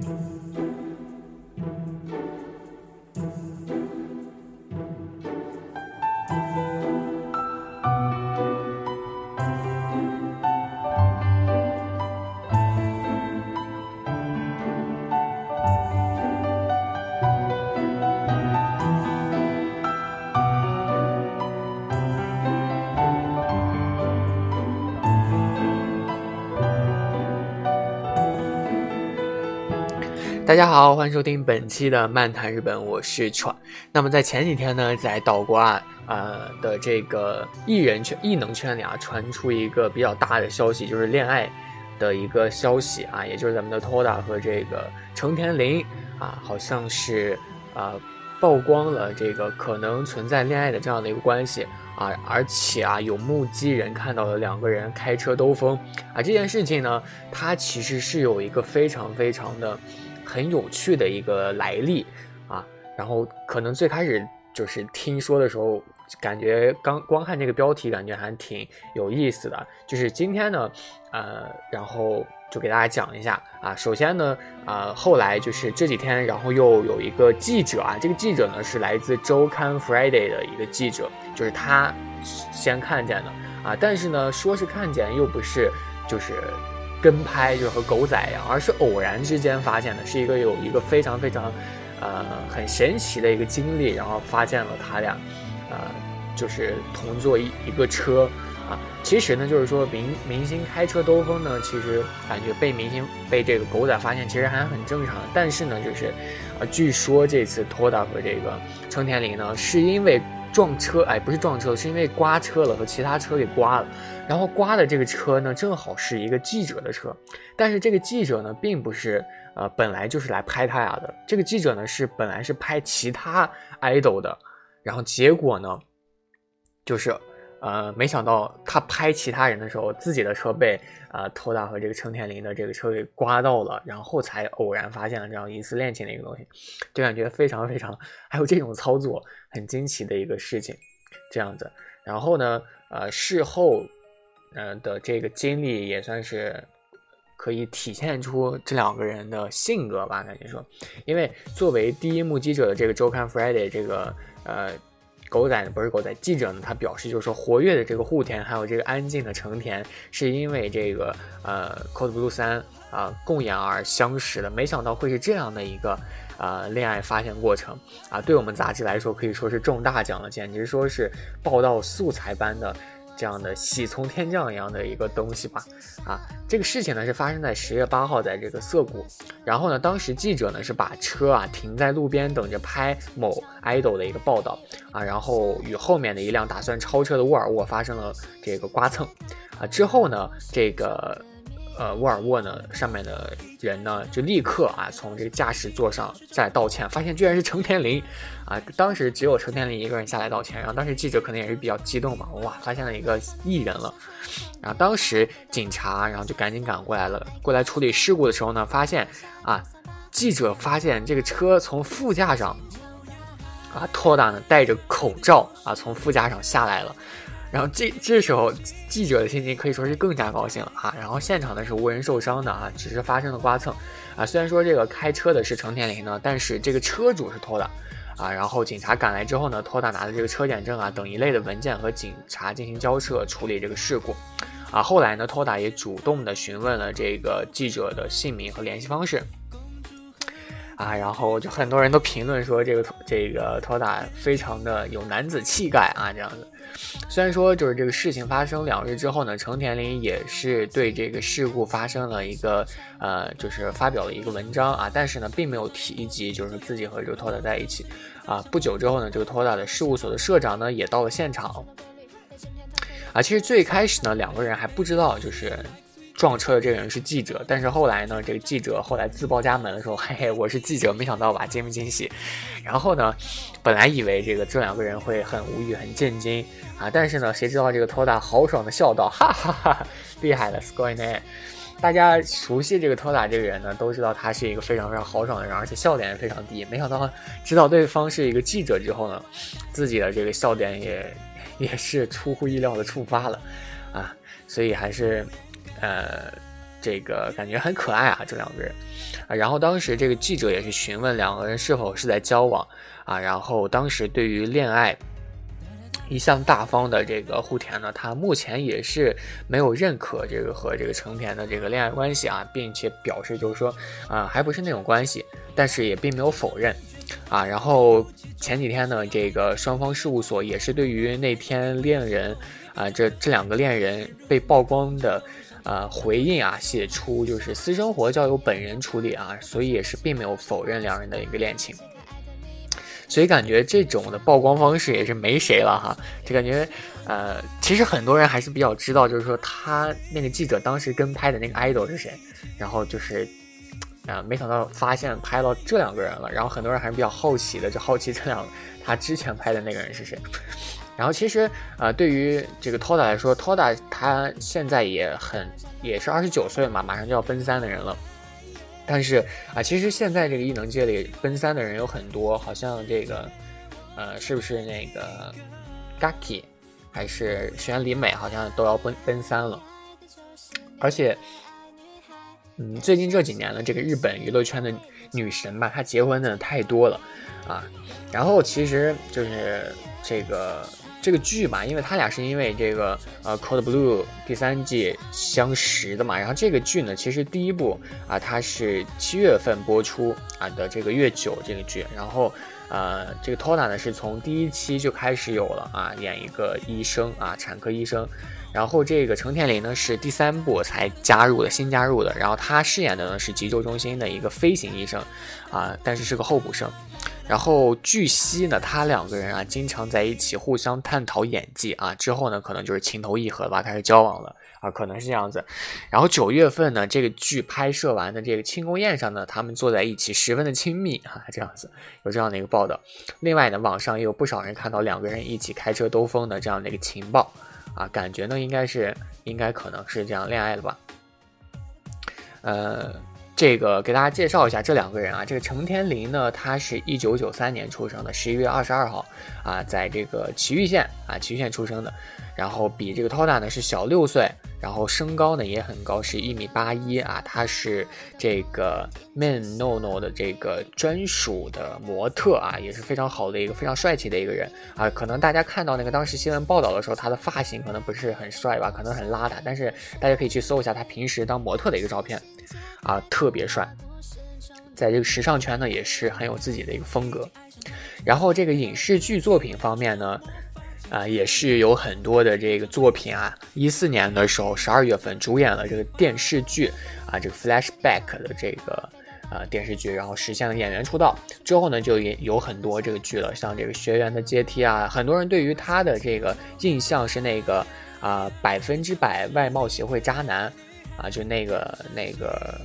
Música 大家好，欢迎收听本期的漫谈日本，我是川。那么在前几天呢，在岛国啊呃的这个艺人圈、艺能圈里啊，传出一个比较大的消息，就是恋爱的一个消息啊，也就是咱们的 Toda 和这个成田凌啊，好像是啊曝光了这个可能存在恋爱的这样的一个关系啊，而且啊有目击人看到了两个人开车兜风啊，这件事情呢，它其实是有一个非常非常的。很有趣的一个来历啊，然后可能最开始就是听说的时候，感觉刚光看这个标题，感觉还挺有意思的。就是今天呢，呃，然后就给大家讲一下啊。首先呢，呃，后来就是这几天，然后又有一个记者啊，这个记者呢是来自周刊 Friday 的一个记者，就是他先看见的啊，但是呢，说是看见又不是，就是。跟拍就是和狗仔一样，而是偶然之间发现的，是一个有一个非常非常，呃，很神奇的一个经历，然后发现了他俩，呃，就是同坐一一个车啊。其实呢，就是说明明星开车兜风呢，其实感觉被明星被这个狗仔发现，其实还很正常。但是呢，就是，呃，据说这次托达和这个成田凌呢，是因为。撞车，哎，不是撞车，是因为刮车了，和其他车给刮了。然后刮的这个车呢，正好是一个记者的车，但是这个记者呢，并不是呃，本来就是来拍他俩的。这个记者呢，是本来是拍其他 idol 的，然后结果呢，就是。呃，没想到他拍其他人的时候，自己的车被呃托大和这个成田林的这个车给刮到了，然后才偶然发现了这样疑似恋情的一个东西，就感觉非常非常还有这种操作很惊奇的一个事情，这样子。然后呢，呃，事后呃的这个经历也算是可以体现出这两个人的性格吧，感觉说，因为作为第一目击者的这个周刊 Friday 这个呃。狗仔呢不是狗仔，记者呢他表示就是说活跃的这个户田还有这个安静的成田是因为这个呃 Code Blue 三啊共演而相识的，没想到会是这样的一个呃恋爱发现过程啊，对我们杂志来说可以说是中大奖了，简直说是报道素材般的。这样的喜从天降一样的一个东西吧，啊，这个事情呢是发生在十月八号，在这个涩谷，然后呢，当时记者呢是把车啊停在路边等着拍某 idol 的一个报道。啊，然后与后面的一辆打算超车的沃尔沃发生了这个刮蹭，啊，之后呢，这个。呃，沃尔沃呢，上面的人呢，就立刻啊，从这个驾驶座上下来道歉，发现居然是成田凌，啊，当时只有成田凌一个人下来道歉，然后当时记者可能也是比较激动嘛，哇，发现了一个艺人了，然后当时警察然后就赶紧赶过来了，过来处理事故的时候呢，发现啊，记者发现这个车从副驾上，啊，托达呢戴着口罩啊，从副驾上下来了。然后这这时候记者的心情可以说是更加高兴了哈。然后现场呢是无人受伤的啊，只是发生了刮蹭啊。虽然说这个开车的是成田凌呢，但是这个车主是托的啊。然后警察赶来之后呢，托达拿着这个车检证啊等一类的文件和警察进行交涉处理这个事故啊。后来呢，托达也主动的询问了这个记者的姓名和联系方式啊。然后就很多人都评论说这个这个托达非常的有男子气概啊，这样子。虽然说就是这个事情发生两日之后呢，成田林也是对这个事故发生了一个呃，就是发表了一个文章啊，但是呢，并没有提及就是自己和这个托达在一起啊。不久之后呢，这个托达的事务所的社长呢也到了现场啊。其实最开始呢，两个人还不知道就是。撞车的这个人是记者，但是后来呢，这个记者后来自报家门的时候，嘿嘿，我是记者，没想到吧，惊不惊喜？然后呢，本来以为这个这两个人会很无语、很震惊啊，但是呢，谁知道这个托达豪爽的笑道，哈哈哈，厉害了 s c o r e n 大家熟悉这个托达这个人呢，都知道他是一个非常非常豪爽的人，而且笑点也非常低。没想到知道对方是一个记者之后呢，自己的这个笑点也也是出乎意料的触发了啊，所以还是。呃，这个感觉很可爱啊，这两个人啊。然后当时这个记者也是询问两个人是否是在交往啊。然后当时对于恋爱一向大方的这个户田呢，他目前也是没有认可这个和这个成田的这个恋爱关系啊，并且表示就是说啊，还不是那种关系，但是也并没有否认啊。然后前几天呢，这个双方事务所也是对于那天恋人啊，这这两个恋人被曝光的。呃，回应啊，写出就是私生活交由本人处理啊，所以也是并没有否认两人的一个恋情，所以感觉这种的曝光方式也是没谁了哈，就感觉呃，其实很多人还是比较知道，就是说他那个记者当时跟拍的那个 idol 是谁，然后就是啊，没想到发现拍到这两个人了，然后很多人还是比较好奇的，就好奇这两他之前拍的那个人是谁。然后其实，呃，对于这个 Toda 来说，Toda 他现在也很也是二十九岁嘛，马上就要奔三的人了。但是啊，其实现在这个异能界里奔三的人有很多，好像这个，呃，是不是那个 Gaki 还是石原里美，好像都要奔奔三了。而且，嗯，最近这几年呢，这个日本娱乐圈的女神吧，她结婚的太多了啊。然后其实就是这个。这个剧吧，因为他俩是因为这个呃《Cold Blue》第三季相识的嘛，然后这个剧呢，其实第一部啊，它是七月份播出啊的这个月九这个剧，然后呃，这个 Tona 呢是从第一期就开始有了啊，演一个医生啊，产科医生，然后这个成田绫呢是第三部才加入的，新加入的，然后他饰演的呢是急救中心的一个飞行医生啊，但是是个候补生。然后据悉呢，他两个人啊经常在一起互相探讨演技啊，之后呢可能就是情投意合吧，开始交往了啊，可能是这样子。然后九月份呢，这个剧拍摄完的这个庆功宴上呢，他们坐在一起十分的亲密啊，这样子有这样的一个报道。另外呢，网上也有不少人看到两个人一起开车兜风的这样的一个情报啊，感觉呢应该是应该可能是这样恋爱了吧，呃。这个给大家介绍一下这两个人啊，这个程天林呢，他是一九九三年出生的，十一月二十二号啊，在这个祁玉县啊，祁玉县出生的，然后比这个 Toda 呢是小六岁，然后身高呢也很高，是一米八一啊，他是这个 Man No No 的这个专属的模特啊，也是非常好的一个非常帅气的一个人啊，可能大家看到那个当时新闻报道的时候，他的发型可能不是很帅吧，可能很邋遢，但是大家可以去搜一下他平时当模特的一个照片。啊，特别帅，在这个时尚圈呢，也是很有自己的一个风格。然后这个影视剧作品方面呢，啊，也是有很多的这个作品啊。一四年的时候，十二月份主演了这个电视剧啊，这个 Flashback 的这个呃电视剧，然后实现了演员出道。之后呢，就也有很多这个剧了，像这个学员的阶梯啊，很多人对于他的这个印象是那个啊百分之百外貌协会渣男。啊，就那个那个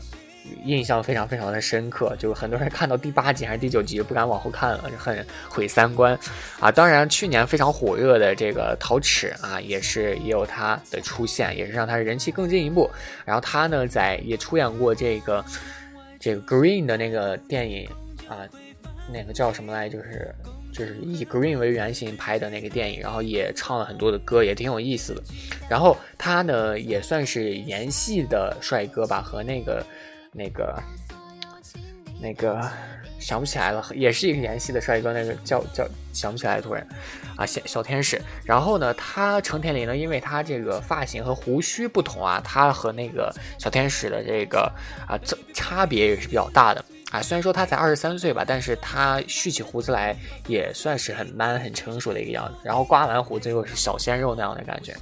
印象非常非常的深刻，就是很多人看到第八集还是第九集就不敢往后看了，就很毁三观啊。当然，去年非常火热的这个陶齿啊，也是也有他的出现，也是让他人气更进一步。然后他呢，在也出演过这个这个 Green 的那个电影啊，那个叫什么来，就是。就是以 Green 为原型拍的那个电影，然后也唱了很多的歌，也挺有意思的。然后他呢也算是演戏的帅哥吧，和那个、那个、那个想不起来了，也是一个演戏的帅哥，那个叫叫想不起来突然啊，小小天使。然后呢，他成田绫呢，因为他这个发型和胡须不同啊，他和那个小天使的这个啊这差别也是比较大的。啊，虽然说他才二十三岁吧，但是他蓄起胡子来也算是很 man、很成熟的一个样子。然后刮完胡子又是小鲜肉那样的感觉，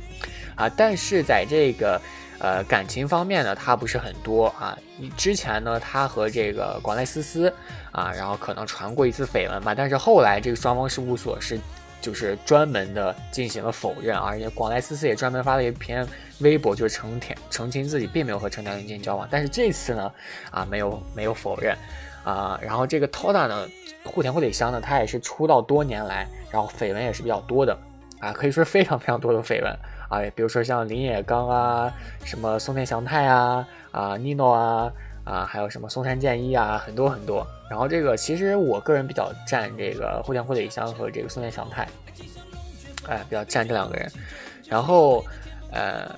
啊，但是在这个呃感情方面呢，他不是很多啊。之前呢，他和这个广濑丝丝啊，然后可能传过一次绯闻吧，但是后来这个双方事务所是就是专门的进行了否认，而且广濑丝丝也专门发了一篇微博，就是澄清澄清自己并没有和成田绫进行交往。但是这次呢，啊，没有没有否认。啊，然后这个 Toda 呢，户田惠里香呢，他也是出道多年来，然后绯闻也是比较多的，啊，可以说非常非常多的绯闻啊，比如说像林野刚啊，什么松田翔太啊，啊 Nino 啊，啊，还有什么松山健一啊，很多很多。然后这个其实我个人比较赞这个户田惠里香和这个松田翔太，哎，比较赞这两个人。然后，呃。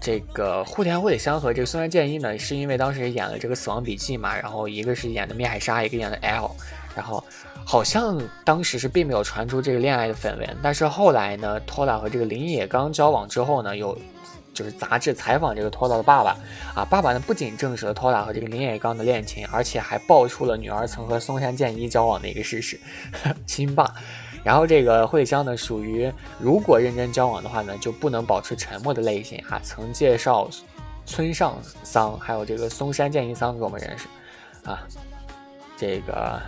这个户田惠里香和这个松山健一呢，是因为当时演了这个《死亡笔记》嘛，然后一个是演的灭海沙，一个演的 L，然后好像当时是并没有传出这个恋爱的绯闻，但是后来呢，Tola 和这个林野刚交往之后呢，有就是杂志采访这个 Tola 的爸爸啊，爸爸呢不仅证实了 Tola 和这个林野刚的恋情，而且还爆出了女儿曾和松山健一交往的一个事实，亲爸。然后这个惠香呢，属于如果认真交往的话呢，就不能保持沉默的类型哈。曾介绍村上桑，还有这个松山健一桑给我们认识啊，这个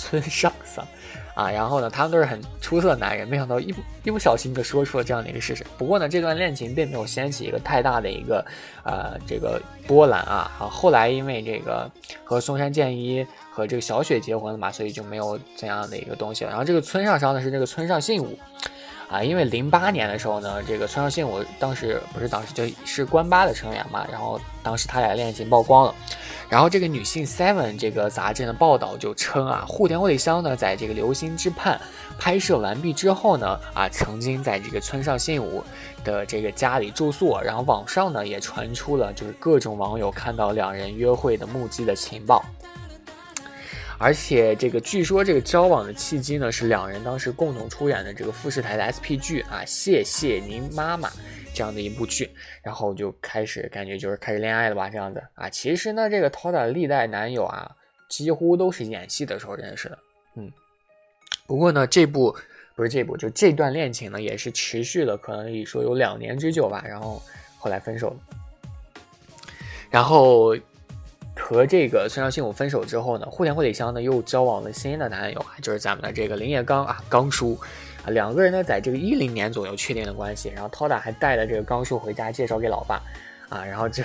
村上桑。啊，然后呢，他们都是很出色的男人，没想到一不一不小心就说出了这样的一个事实。不过呢，这段恋情并没有掀起一个太大的一个呃这个波澜啊。啊，后来因为这个和松山健一和这个小雪结婚了嘛，所以就没有怎样的一个东西了。然后这个村上桑呢是这个村上信吾，啊，因为零八年的时候呢，这个村上信五当时不是当时就是关八的成员嘛，然后当时他俩恋情曝光了。然后这个女性 Seven 这个杂志的报道就称啊，户田惠香呢，在这个《流星之畔》拍摄完毕之后呢，啊，曾经在这个村上信五的这个家里住宿，然后网上呢也传出了就是各种网友看到两人约会的目击的情报，而且这个据说这个交往的契机呢是两人当时共同出演的这个富士台的 SP 剧啊，谢谢您妈妈。这样的一部剧，然后就开始感觉就是开始恋爱了吧，这样子啊。其实呢，这个 Toda 历代男友啊，几乎都是演戏的时候认识的。嗯，不过呢，这部不是这部，就这段恋情呢，也是持续了可能说有两年之久吧。然后后来分手了，然后和这个孙尚信武分手之后呢，户田惠里香呢又交往了新的男友啊，就是咱们的这个林野刚啊，刚叔。啊，两个人呢，在这个一零年左右确定的关系，然后 Toda 还带了这个刚树回家介绍给老爸，啊，然后这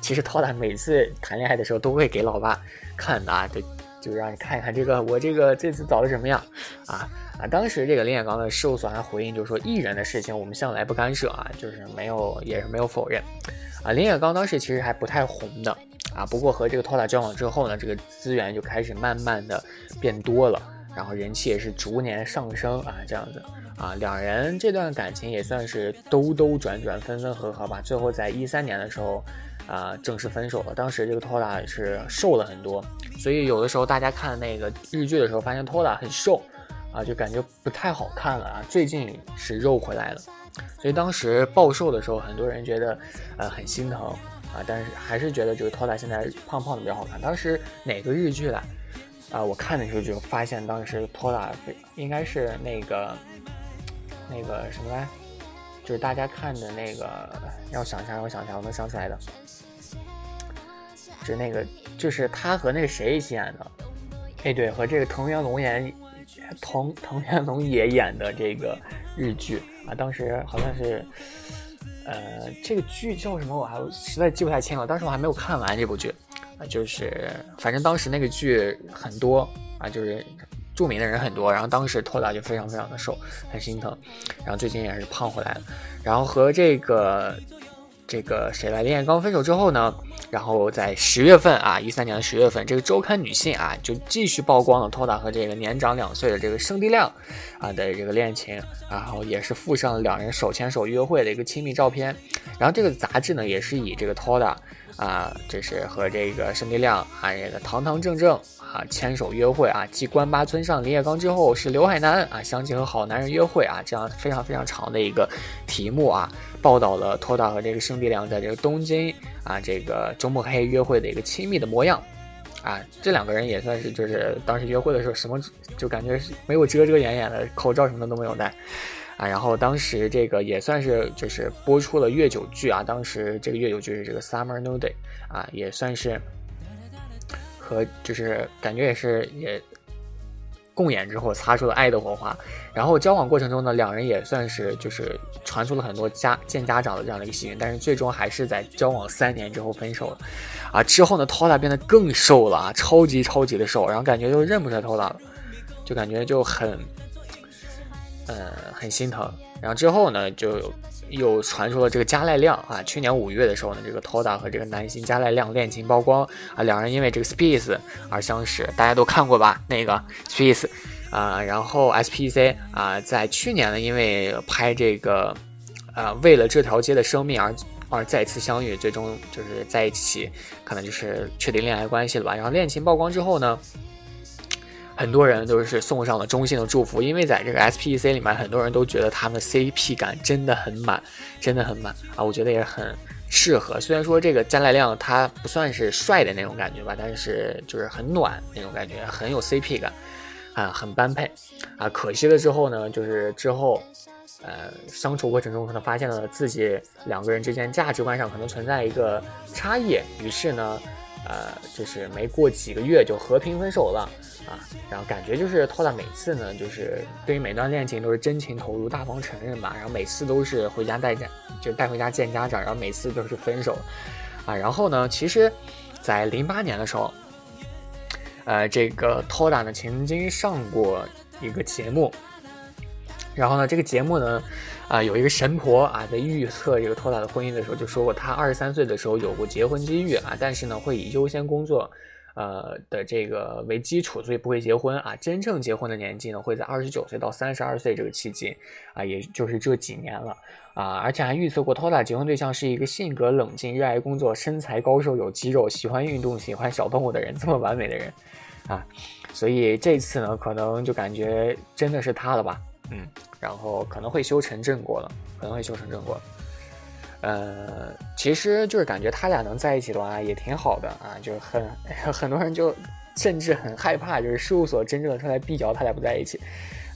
其实 Toda 每次谈恋爱的时候都会给老爸看的啊，就就让你看一看这个我这个这次找的什么样，啊啊，当时这个林彦刚的事务所还回应，就是说艺人的事情我们向来不干涉啊，就是没有也是没有否认，啊，林彦刚当时其实还不太红的啊，不过和这个 Toda 交往之后呢，这个资源就开始慢慢的变多了。然后人气也是逐年上升啊，这样子啊，两人这段感情也算是兜兜转转、分分合合吧。最后在一三年的时候，啊，正式分手了。当时这个托拉是瘦了很多，所以有的时候大家看那个日剧的时候，发现托拉很瘦，啊，就感觉不太好看了啊。最近是肉回来了，所以当时暴瘦的时候，很多人觉得呃很心疼啊，但是还是觉得这个托拉现在胖胖的比较好看。当时哪个日剧来？啊，我看的时候就发现，当时托拉应该是那个那个什么来，就是大家看的那个，让我想一下，让我想一下，我能想起来的，是那个，就是他和那个谁一起演的，哎，对，和这个藤原龙演，藤藤原龙也演的这个日剧啊，当时好像是，呃，这个剧叫什么，我还实在记不太清了，当时我还没有看完这部剧。啊，就是反正当时那个剧很多啊，就是著名的人很多，然后当时托拉就非常非常的瘦，很心疼，然后最近也是胖回来了，然后和这个这个谁来恋爱刚分手之后呢，然后在十月份啊，一三年的十月份，这个周刊女性啊就继续曝光了托拉和这个年长两岁的这个圣地亮啊的这个恋情，然后也是附上了两人手牵手约会的一个亲密照片，然后这个杂志呢也是以这个托拉。啊，这是和这个申地亮啊，这个堂堂正正啊牵手约会啊，继关八村上林野刚之后，是刘海南啊相亲和好男人约会啊，这样非常非常长的一个题目啊，报道了托大和这个圣地亮在这个东京啊这个周末黑约会的一个亲密的模样啊，这两个人也算是就是当时约会的时候什么就感觉是没有遮遮掩掩的，口罩什么的都没有戴。啊，然后当时这个也算是就是播出了月九剧啊，当时这个月九剧是这个 Summer No Day 啊，也算是和就是感觉也是也共演之后擦出了爱的火花。然后交往过程中呢，两人也算是就是传出了很多家见家长的这样的一个喜讯，但是最终还是在交往三年之后分手了。啊，之后呢，Tola 变得更瘦了啊，超级超级的瘦，然后感觉就认不出来 Tola 了，就感觉就很。呃，很心疼。然后之后呢，就又传出了这个加濑亮啊。去年五月的时候呢，这个 Toda 和这个男星加濑亮恋情曝光啊，两人因为这个 Space 而相识，大家都看过吧？那个 Space 啊，然后 SPC 啊，在去年呢，因为拍这个呃为了这条街的生命而而再次相遇，最终就是在一起，可能就是确定恋爱关系了吧。然后恋情曝光之后呢，很多人都是送上了衷心的祝福，因为在这个 S P E C 里面，很多人都觉得他们 C P 感真的很满，真的很满啊，我觉得也很适合。虽然说这个加濑亮他不算是帅的那种感觉吧，但是就是很暖那种感觉，很有 C P 感。啊，很般配，啊，可惜了之后呢，就是之后，呃，相处过程中可能发现了自己两个人之间价值观上可能存在一个差异，于是呢，呃，就是没过几个月就和平分手了，啊，然后感觉就是托拉每次呢，就是对于每段恋情都是真情投入、大方承认吧，然后每次都是回家带家，就带回家见家长，然后每次都是分手，啊，然后呢，其实，在零八年的时候。呃，这个 Toda 呢曾经上过一个节目，然后呢，这个节目呢，啊，有一个神婆啊，在预测这个托塔的婚姻的时候，就说过他二十三岁的时候有过结婚机遇啊，但是呢，会以优先工作，呃的这个为基础，所以不会结婚啊。真正结婚的年纪呢，会在二十九岁到三十二岁这个期间啊，也就是这几年了啊，而且还预测过托塔结婚对象是一个性格冷静、热爱工作、身材高瘦、有肌肉、喜欢运动、喜欢小动物的人，这么完美的人。啊，所以这次呢，可能就感觉真的是他了吧，嗯，然后可能会修成正果了，可能会修成正果。呃，其实就是感觉他俩能在一起的话也挺好的啊，就很 很多人就甚至很害怕，就是事务所真正的出来逼脚他俩不在一起。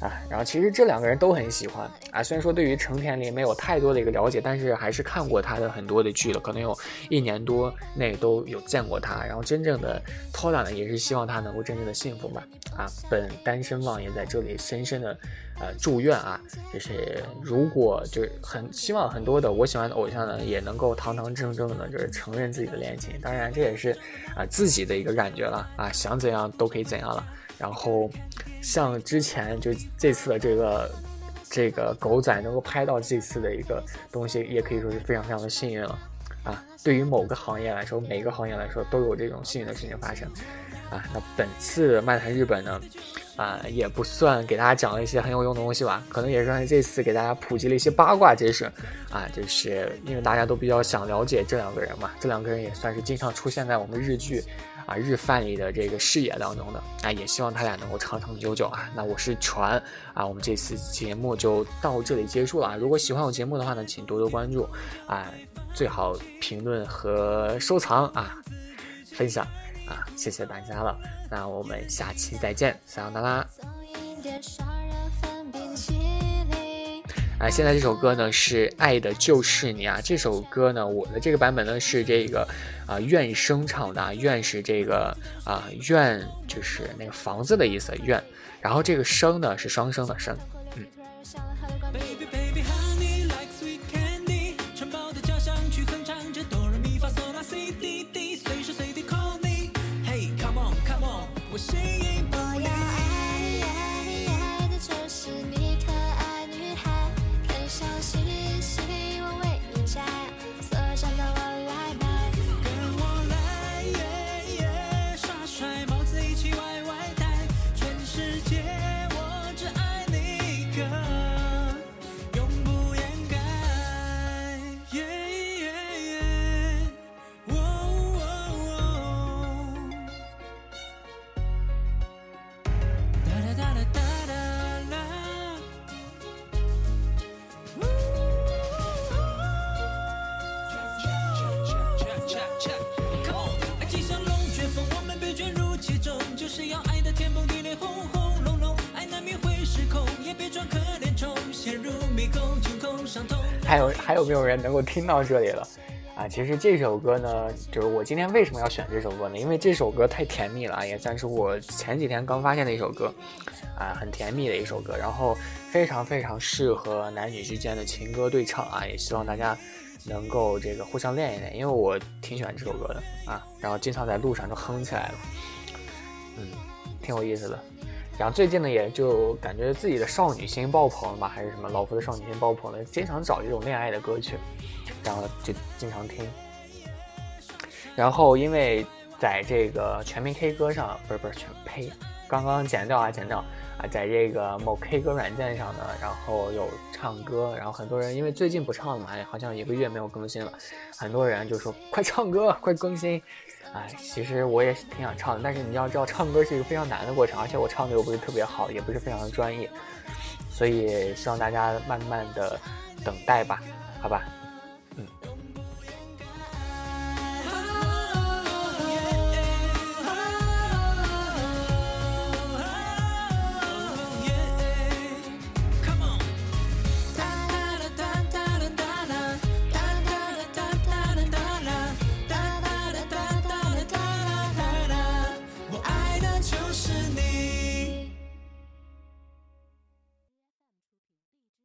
啊，然后其实这两个人都很喜欢啊。虽然说对于成田林没有太多的一个了解，但是还是看过他的很多的剧了，可能有一年多内都有见过他。然后真正的 Tola 呢，也是希望他能够真正的幸福吧。啊，本单身汪也在这里深深的呃祝愿啊，就是如果就是很希望很多的我喜欢的偶像呢，也能够堂堂正正的就是承认自己的恋情。当然这也是啊自己的一个感觉了啊，想怎样都可以怎样了。然后，像之前就这次的这个这个狗仔能够拍到这次的一个东西，也可以说是非常非常的幸运了啊！对于某个行业来说，每个行业来说都有这种幸运的事情发生啊！那本次漫谈日本呢，啊，也不算给大家讲了一些很有用的东西吧，可能也是这次给大家普及了一些八卦知识啊，就是因为大家都比较想了解这两个人嘛，这两个人也算是经常出现在我们日剧。啊，日饭里的这个视野当中的，啊，也希望他俩能够长长久久啊。那我是船啊，我们这次节目就到这里结束了啊。如果喜欢我节目的话呢，请多多关注啊，最好评论和收藏啊，分享啊，谢谢大家了。那我们下期再见，撒由那拉。啊，现在这首歌呢是《爱的就是你》啊，这首歌呢，我的这个版本呢是这个啊，愿声唱的啊，愿是这个啊，愿就是那个房子的意思，愿，然后这个声呢是双声的声，嗯。还有还有没有人能够听到这里了？啊，其实这首歌呢，就是我今天为什么要选这首歌呢？因为这首歌太甜蜜了，也算是我前几天刚发现的一首歌，啊，很甜蜜的一首歌，然后非常非常适合男女之间的情歌对唱啊，也希望大家能够这个互相练一练，因为我挺喜欢这首歌的啊，然后经常在路上就哼起来了，嗯，挺有意思的。然后最近呢，也就感觉自己的少女心爆棚了吧，还是什么老夫的少女心爆棚了，经常找这种恋爱的歌曲，然后就经常听。然后因为在这个全民 K 歌上，不是不是全呸，刚刚剪掉啊剪掉啊，在这个某 K 歌软件上呢，然后有唱歌，然后很多人因为最近不唱了嘛，好像一个月没有更新了，很多人就说快唱歌，快更新。哎，其实我也挺想唱的，但是你要知道，唱歌是一个非常难的过程，而且我唱的又不是特别好，也不是非常的专业，所以希望大家慢慢的等待吧，好吧。